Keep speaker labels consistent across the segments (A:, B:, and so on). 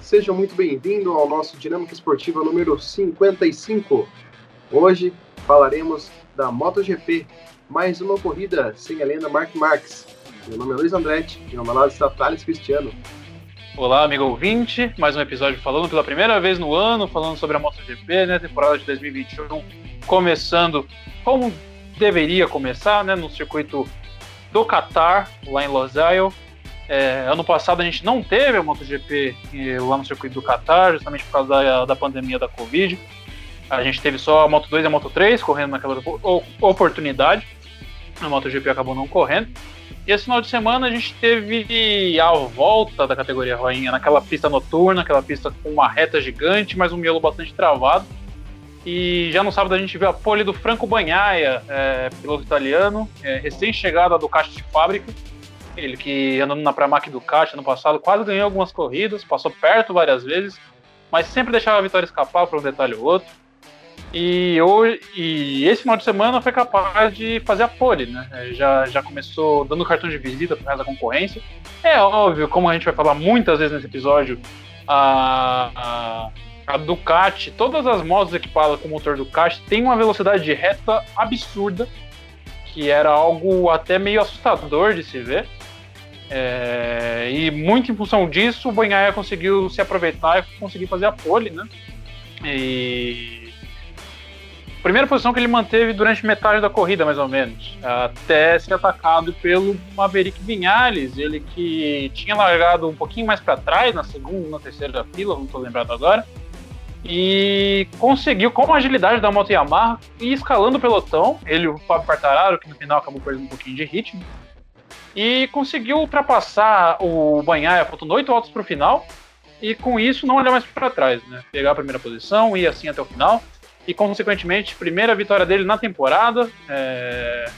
A: Sejam muito bem-vindos ao nosso Dinâmica Esportiva número 55. Hoje falaremos da MotoGP, mais uma corrida sem a lenda Mark Marques. Meu nome é Luiz Andretti e ao meu lado está Thales Cristiano.
B: Olá, amigo ouvinte, mais um episódio falando pela primeira vez no ano, falando sobre a MotoGP, né, temporada de 2021, começando como deveria começar, né, no circuito do Qatar, lá em Losail. É, ano passado a gente não teve a MotoGP lá no circuito do Qatar, justamente por causa da, da pandemia da Covid. A gente teve só a Moto 2 e a Moto 3 correndo naquela oportunidade. A MotoGP acabou não correndo. E esse final de semana a gente teve a volta da categoria rainha naquela pista noturna, aquela pista com uma reta gigante, mas um miolo bastante travado. E já no sábado a gente viu a pole do Franco Bagnaia, é, piloto italiano, é, recém-chegado do Ducati de fábrica. Ele que andando na Pramac Ducati no passado quase ganhou algumas corridas, passou perto várias vezes, mas sempre deixava a vitória escapar por um detalhe ou outro. E, hoje, e esse final de semana foi capaz de fazer a pole, né? É, já, já começou dando cartão de visita para da concorrência. É óbvio, como a gente vai falar muitas vezes nesse episódio, a, a, a Ducati, todas as motos equipadas com motor Ducati têm uma velocidade de reta absurda, que era algo até meio assustador de se ver. É, e muito em função disso, o Banhaia conseguiu se aproveitar e conseguir fazer a pole, né? E primeira posição que ele manteve durante metade da corrida, mais ou menos, até ser atacado pelo Maverick Vinhales, ele que tinha largado um pouquinho mais para trás, na segunda, na terceira fila, não estou lembrado agora, e conseguiu, com a agilidade da moto Yamaha, ir escalando o pelotão, ele e o Fábio Quartararo, que no final acabou perdendo um pouquinho de ritmo, e conseguiu ultrapassar o Banhaia, faltando oito voltas para o final, e com isso não olhar mais para trás, né? Pegar a primeira posição, ir assim até o final, e, consequentemente, primeira vitória dele na temporada. É...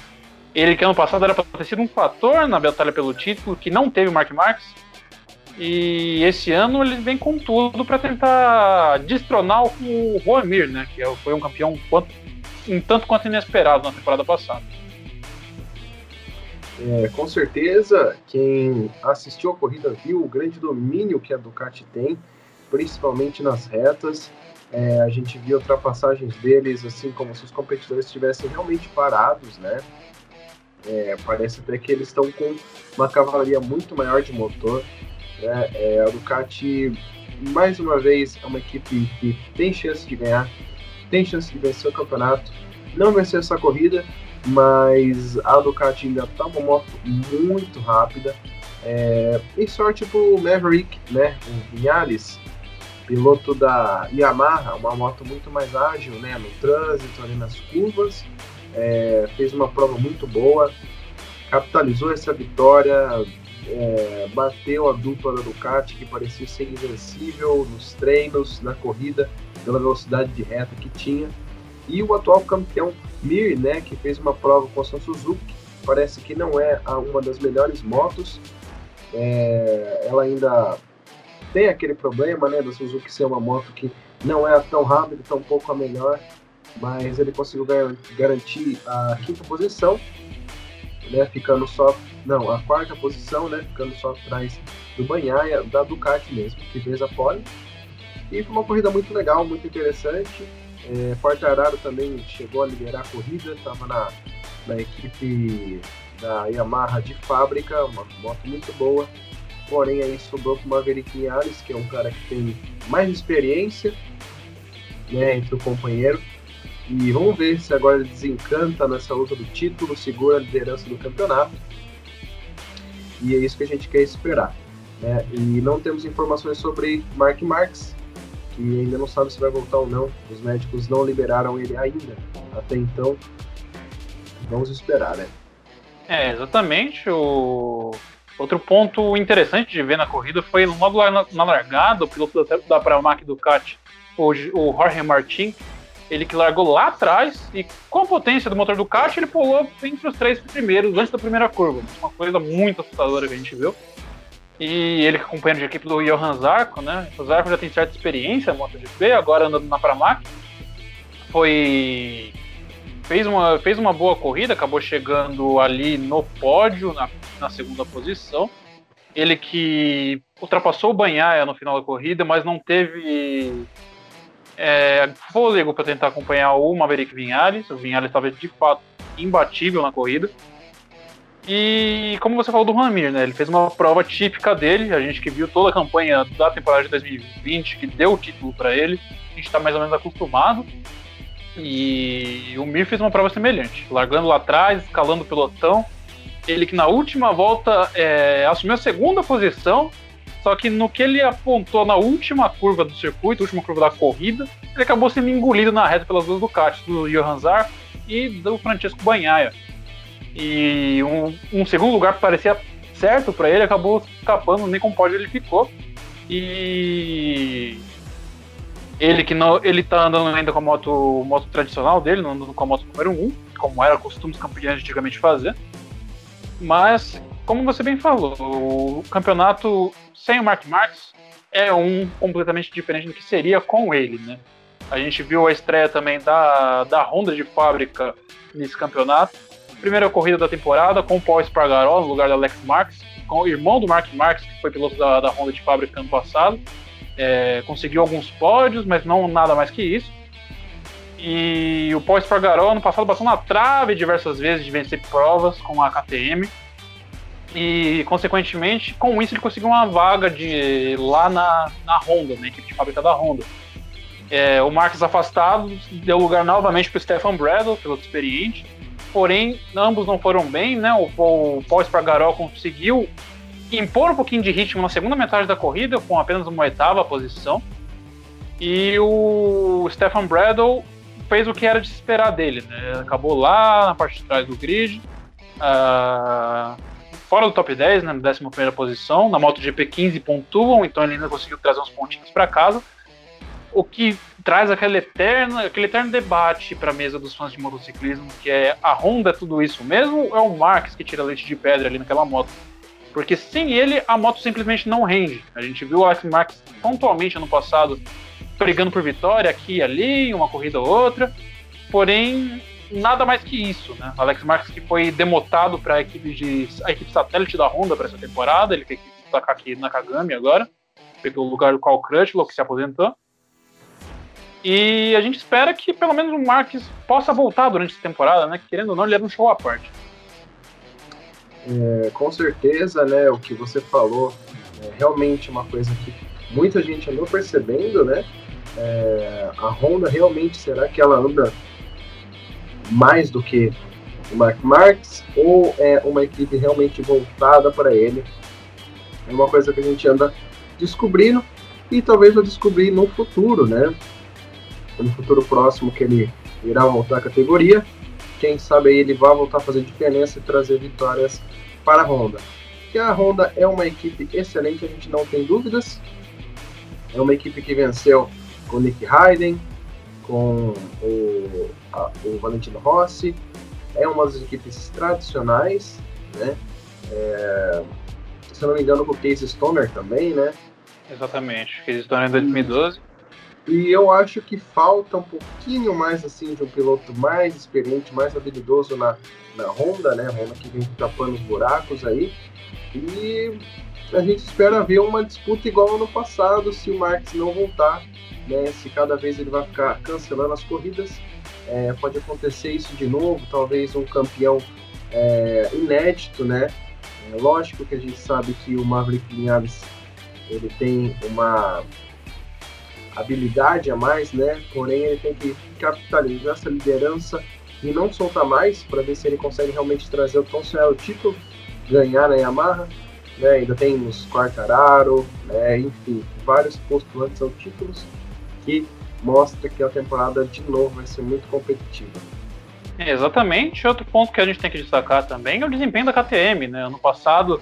B: Ele que ano passado era para ter sido um fator na batalha pelo título, que não teve o Mark Marques. E esse ano ele vem com tudo para tentar destronar o Juan Mir, né? Que é foi um campeão um tanto quanto inesperado na temporada passada.
A: É, com certeza, quem assistiu a corrida viu o grande domínio que a Ducati tem, principalmente nas retas. É, a gente viu ultrapassagens deles, assim como se os competidores estivessem realmente parados, né? É, parece até que eles estão com uma cavalaria muito maior de motor. Né? É, a Ducati, mais uma vez, é uma equipe que tem chance de ganhar, tem chance de vencer o campeonato. Não vencer essa corrida, mas a Ducati ainda está uma moto muito rápida. É, e sorte pro Maverick, né? O Vinales, piloto da Yamaha, uma moto muito mais ágil né, no trânsito, ali nas curvas, é, fez uma prova muito boa, capitalizou essa vitória, é, bateu a dupla da Ducati, que parecia ser invencível nos treinos, na corrida, pela velocidade de reta que tinha. E o atual campeão Mir, né, que fez uma prova com a Suzuki, parece que não é uma das melhores motos. É, ela ainda tem aquele problema, né, da Suzuki ser uma moto que não é tão rápida, tão pouco a melhor, mas ele conseguiu garantir a quinta posição, né, ficando só, não, a quarta posição, né, ficando só atrás do Banhaia, da Ducati mesmo, que fez a pole. E foi uma corrida muito legal, muito interessante. É, Quartararo também chegou a liderar a corrida, estava na, na equipe da Yamaha de fábrica, uma moto muito boa porém aí sobrou para o Maverick Vinales, que é um cara que tem mais experiência né, entre o companheiro. E vamos ver se agora ele desencanta nessa luta do título, segura a liderança do campeonato. E é isso que a gente quer esperar. Né? E não temos informações sobre Mark Marx, que ainda não sabe se vai voltar ou não. Os médicos não liberaram ele ainda. Até então, vamos esperar, né?
B: É, exatamente. O Outro ponto interessante de ver na corrida foi logo lá na, largada, o piloto da, da Pramac Ducati, o, o Jorge Martin, ele que largou lá atrás e com a potência do motor Ducati, ele pulou entre os três primeiros antes da primeira curva. Uma coisa muito assustadora que a gente viu. E ele que companheiro de equipe do Johan Zarco, né? O Zarco já tem certa experiência MotoGP, agora andando na Pramac. Foi fez uma, fez uma boa corrida, acabou chegando ali no pódio, na, na segunda posição. Ele que ultrapassou o Banhaia no final da corrida, mas não teve é, fôlego para tentar acompanhar o Maverick Vinhales. O Vinhales estava de fato imbatível na corrida. E como você falou do Ramir, né? Ele fez uma prova típica dele. A gente que viu toda a campanha da temporada de 2020, que deu o título para ele, a gente está mais ou menos acostumado. E o Mir fez uma prova semelhante, largando lá atrás, escalando o pelotão. Ele que na última volta é, assumiu a segunda posição, só que no que ele apontou na última curva do circuito, última curva da corrida, ele acabou sendo engolido na reta pelas duas Ducati, do Johan Zarco e do Francesco Banhaia. E um, um segundo lugar que parecia certo para ele acabou escapando, nem com pódio ele ficou. E ele que não, ele tá andando ainda com a moto, moto tradicional dele, não andando com a moto número 1, como era costume dos campeões antigamente fazer. Mas, como você bem falou, o campeonato sem o Mark Marques é um completamente diferente do que seria com ele, né? A gente viu a estreia também da, da Honda de fábrica nesse campeonato. Primeira corrida da temporada com o Paul Espargaró no lugar do Alex Marques, com o irmão do Mark Marques, que foi piloto da, da Honda de fábrica ano passado. É, conseguiu alguns pódios, mas não nada mais que isso. E o Paul Espargaró ano passado passou na trave diversas vezes de vencer provas com a KTM. E, consequentemente, com isso ele conseguiu uma vaga de lá na, na Honda, na equipe de fábrica da Honda. É, o Marques afastado deu lugar novamente para o Stefan Bradle, piloto experiente. Porém, ambos não foram bem, né? O, o Paul Espargaró conseguiu impor um pouquinho de ritmo na segunda metade da corrida, com apenas uma oitava posição. E o Stefan Bradle fez o que era de se esperar dele, né? Acabou lá na parte de trás do grid, uh, fora do top 10, né? Na 11 posição. Na MotoGP 15 pontuam, então ele ainda conseguiu trazer uns pontinhos para casa o que traz aquele eterno, aquele eterno debate para a mesa dos fãs de motociclismo, que é a Honda é tudo isso mesmo ou é o Marx que tira leite de pedra ali naquela moto? Porque sem ele, a moto simplesmente não rende. A gente viu o Alex Marx pontualmente ano passado brigando por vitória aqui e ali, uma corrida ou outra, porém nada mais que isso, né? Alex Marques que foi demotado para a equipe de a equipe satélite da Honda para essa temporada, ele tem que destacar aqui na Kagami agora, pegou o lugar do Carl Crutchlow que se aposentou. E a gente espera que pelo menos o Marques possa voltar durante essa temporada, né? Querendo ou não, ele leva um show à parte.
A: É, com certeza, né? O que você falou é realmente uma coisa que muita gente andou percebendo, né? É, a Honda realmente será que ela anda mais do que o Mark Marques ou é uma equipe realmente voltada para ele? É uma coisa que a gente anda descobrindo e talvez vai descobrir no futuro, né? No futuro próximo que ele irá voltar à categoria. Quem sabe aí ele vai voltar a fazer diferença e trazer vitórias para a Honda. Que a Honda é uma equipe excelente, a gente não tem dúvidas. É uma equipe que venceu com o Nick Hayden, com o, a, o Valentino Rossi. É uma das equipes tradicionais, né? É, se não me engano, com o Case Stoner também, né?
B: Exatamente, Case Stoner em 2012.
A: E eu acho que falta um pouquinho mais assim de um piloto mais experiente, mais habilidoso na, na Honda, né? Honda que vem tapando os buracos aí. E a gente espera ver uma disputa igual ano passado, se o Marx não voltar, né? Se cada vez ele vai ficar cancelando as corridas. É, pode acontecer isso de novo, talvez um campeão é, inédito, né? É, lógico que a gente sabe que o Maverick Vinales ele tem uma habilidade a mais, né? Porém, ele tem que capitalizar essa liderança e não soltar mais para ver se ele consegue realmente trazer o tão sonhado título, ganhar na Yamaha. Né? Ainda tem os Quartararo, né? enfim, vários postulantes ao títulos que mostra que a temporada de novo vai ser muito competitiva.
B: exatamente. Outro ponto que a gente tem que destacar também é o desempenho da KTM. Né? Ano passado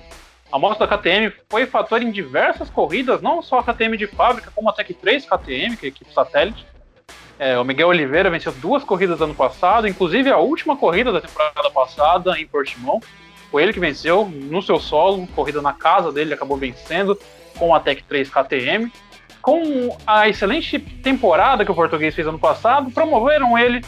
B: a moto da KTM foi fator em diversas corridas, não só a KTM de fábrica, como a Tech 3 KTM, que é a equipe satélite. É, o Miguel Oliveira venceu duas corridas ano passado, inclusive a última corrida da temporada passada em Portimão. Foi ele que venceu no seu solo, corrida na casa dele, acabou vencendo com a Tech 3 KTM. Com a excelente temporada que o português fez ano passado, promoveram ele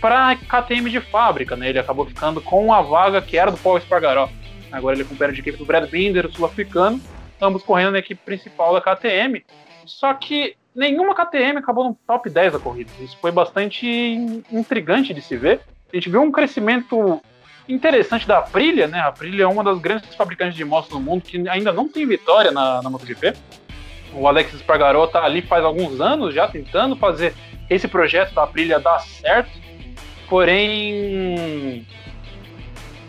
B: para a KTM de fábrica, né? Ele acabou ficando com a vaga que era do Paul Espargaró. Agora ele acompanha de equipe do Brad Binder, o sul-africano, ambos correndo na equipe principal da KTM. Só que nenhuma KTM acabou no top 10 da corrida. Isso foi bastante intrigante de se ver. A gente viu um crescimento interessante da Aprilia, né? A Aprilia é uma das grandes fabricantes de motos do mundo que ainda não tem vitória na, na MotoGP. O Alex Espargaró tá ali faz alguns anos já tentando fazer esse projeto da Aprilia dar certo. Porém,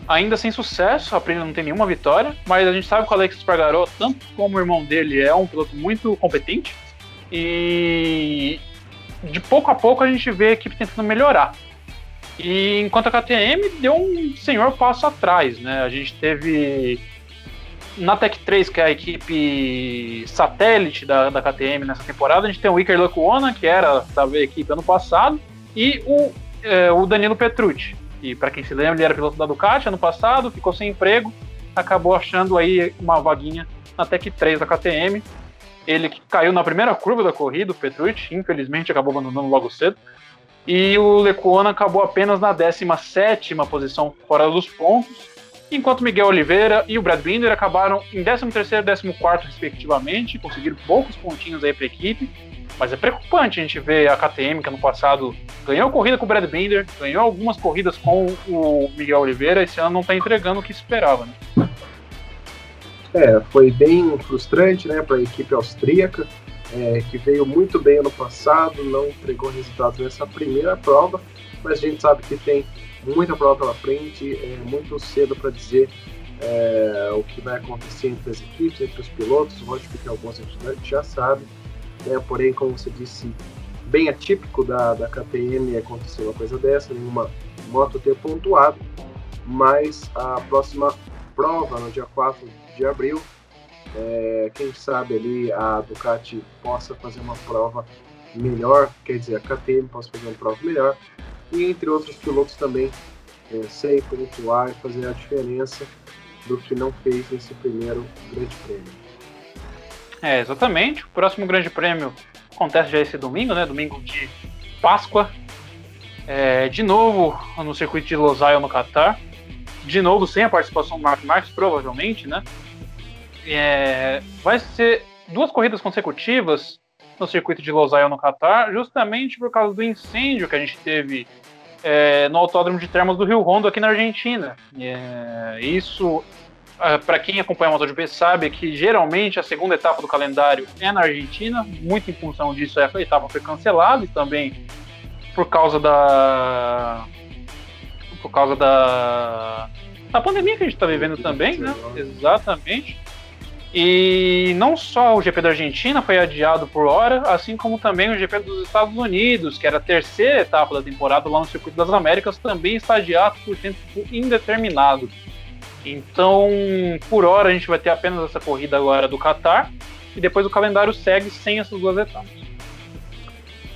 B: ainda sem sucesso, a Aprilia não tem nenhuma vitória, mas a gente sabe que o Alex Espargaró, tanto como o irmão dele, é um piloto muito competente. E de pouco a pouco a gente vê a equipe tentando melhorar. E enquanto a KTM deu um senhor passo atrás, né? A gente teve na Tech 3, que é a equipe satélite da, da KTM nessa temporada, a gente tem o Iker Lecuona, que era da equipe ano passado, e o, é, o Danilo Petrucci, que para quem se lembra, ele era piloto da Ducati ano passado, ficou sem emprego, acabou achando aí uma vaguinha na Tech 3 da KTM. Ele caiu na primeira curva da corrida, o Petrucci, infelizmente acabou abandonando logo cedo. E o Lecuona acabou apenas na 17 posição fora dos pontos, enquanto Miguel Oliveira e o Brad Binder acabaram em 13º e 14 respectivamente, conseguiram poucos pontinhos aí para a equipe, mas é preocupante a gente ver a KTM, que ano passado ganhou corrida com o Brad Binder, ganhou algumas corridas com o Miguel Oliveira, esse ano não está entregando o que esperava, né?
A: É, foi bem frustrante, né, para a equipe austríaca é, que veio muito bem ano passado, não entregou resultados nessa primeira prova, mas a gente sabe que tem muita prova pela frente, é muito cedo para dizer é, o que vai acontecer entre as equipes, entre os pilotos, lógico que alguns a gente já sabe, né, porém, como você disse, bem atípico da, da KTM acontecer uma coisa dessa, nenhuma moto ter pontuado, mas a próxima prova, no dia 4 de abril, é, quem sabe ali a Ducati possa fazer uma prova melhor, quer dizer, a KTM possa fazer uma prova melhor, e entre outros pilotos também é, sem pontuar e fazer a diferença do que não fez nesse primeiro Grande Prêmio.
B: É, exatamente. O próximo Grande Prêmio acontece já esse domingo, né? Domingo de Páscoa. É, de novo no circuito de Losail no Qatar. De novo sem a participação do Mark Marques, provavelmente, né? é, vai ser duas corridas consecutivas no circuito de Losail no Catar, justamente por causa do incêndio que a gente teve é, no Autódromo de Termas do Rio Rondo aqui na Argentina. É, isso, para quem acompanha a MotoGP sabe que geralmente a segunda etapa do calendário é na Argentina, muito em função disso essa etapa foi cancelada e também por causa da por causa da da pandemia que a gente está vivendo também, né? Exatamente. E não só o GP da Argentina foi adiado por hora, assim como também o GP dos Estados Unidos, que era a terceira etapa da temporada lá no Circuito das Américas, também está adiado por tempo indeterminado. Então, por hora, a gente vai ter apenas essa corrida agora do Qatar, e depois o calendário segue sem essas duas etapas.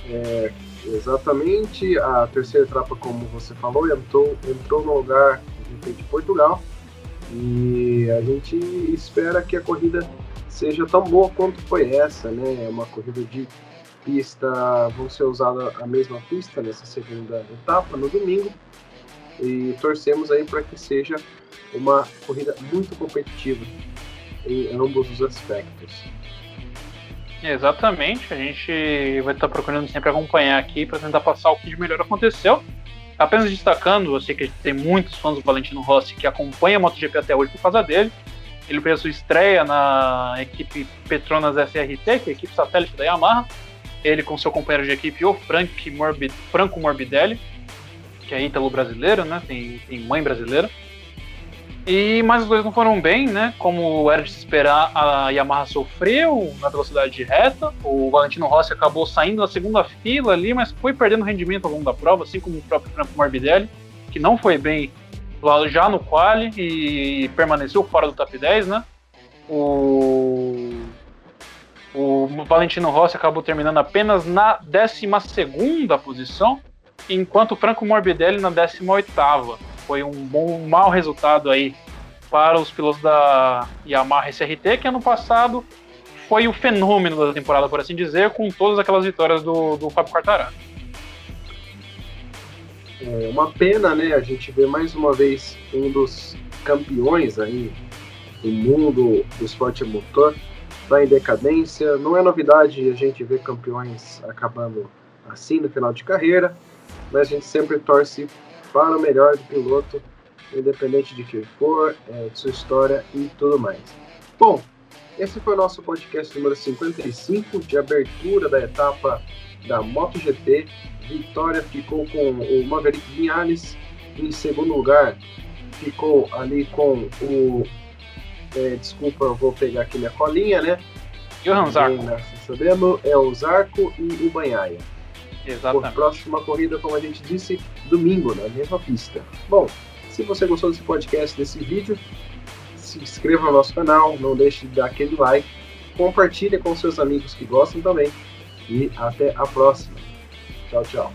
A: É, exatamente, a terceira etapa, como você falou, entrou, entrou no lugar de Portugal, e a gente espera que a corrida seja tão boa quanto foi essa, né? É uma corrida de pista, vão ser usada a mesma pista nessa segunda etapa no domingo e torcemos aí para que seja uma corrida muito competitiva em ambos os aspectos.
B: Exatamente, a gente vai estar procurando sempre acompanhar aqui para tentar passar o que de melhor aconteceu. Apenas destacando, eu sei que tem muitos fãs do Valentino Rossi que acompanham a MotoGP até hoje por causa dele. Ele fez sua estreia na equipe Petronas SRT, que é a equipe satélite da Yamaha. Ele com seu companheiro de equipe, o Frank Morbid, Franco Morbidelli, que é ítalo-brasileiro, né? Tem, tem mãe brasileira. E mais os dois não foram bem, né? Como era de se esperar, a Yamaha sofreu na velocidade de reta. O Valentino Rossi acabou saindo da segunda fila ali, mas foi perdendo rendimento ao longo da prova, assim como o próprio Franco Morbidelli, que não foi bem lá já no quali e permaneceu fora do top 10, né? O, o Valentino Rossi acabou terminando apenas na 12 posição, enquanto o Franco Morbidelli na 18 foi um bom, um mau resultado aí para os pilotos da Yamaha SRT, que ano passado foi o fenômeno da temporada, por assim dizer, com todas aquelas vitórias do, do Fábio Quartararo.
A: É uma pena, né? A gente vê mais uma vez um dos campeões aí do mundo do esporte motor está em decadência. Não é novidade a gente ver campeões acabando assim no final de carreira, mas a gente sempre torce para o melhor do piloto, independente de quem for, é, de sua história e tudo mais. Bom, esse foi o nosso podcast número 55 de abertura da etapa da MotoGP. Vitória ficou com o Maverick Vinales. Em segundo lugar, ficou ali com o. É, desculpa, eu vou pegar aqui minha colinha, né?
B: Johan Zarco.
A: Sabemos, é o Zarco e o Banhaia.
B: Exatamente.
A: Próxima corrida, como a gente disse, domingo, na mesma pista. Bom, se você gostou desse podcast, desse vídeo, se inscreva no nosso canal, não deixe de dar aquele like, compartilhe com seus amigos que gostam também e até a próxima. Tchau, tchau.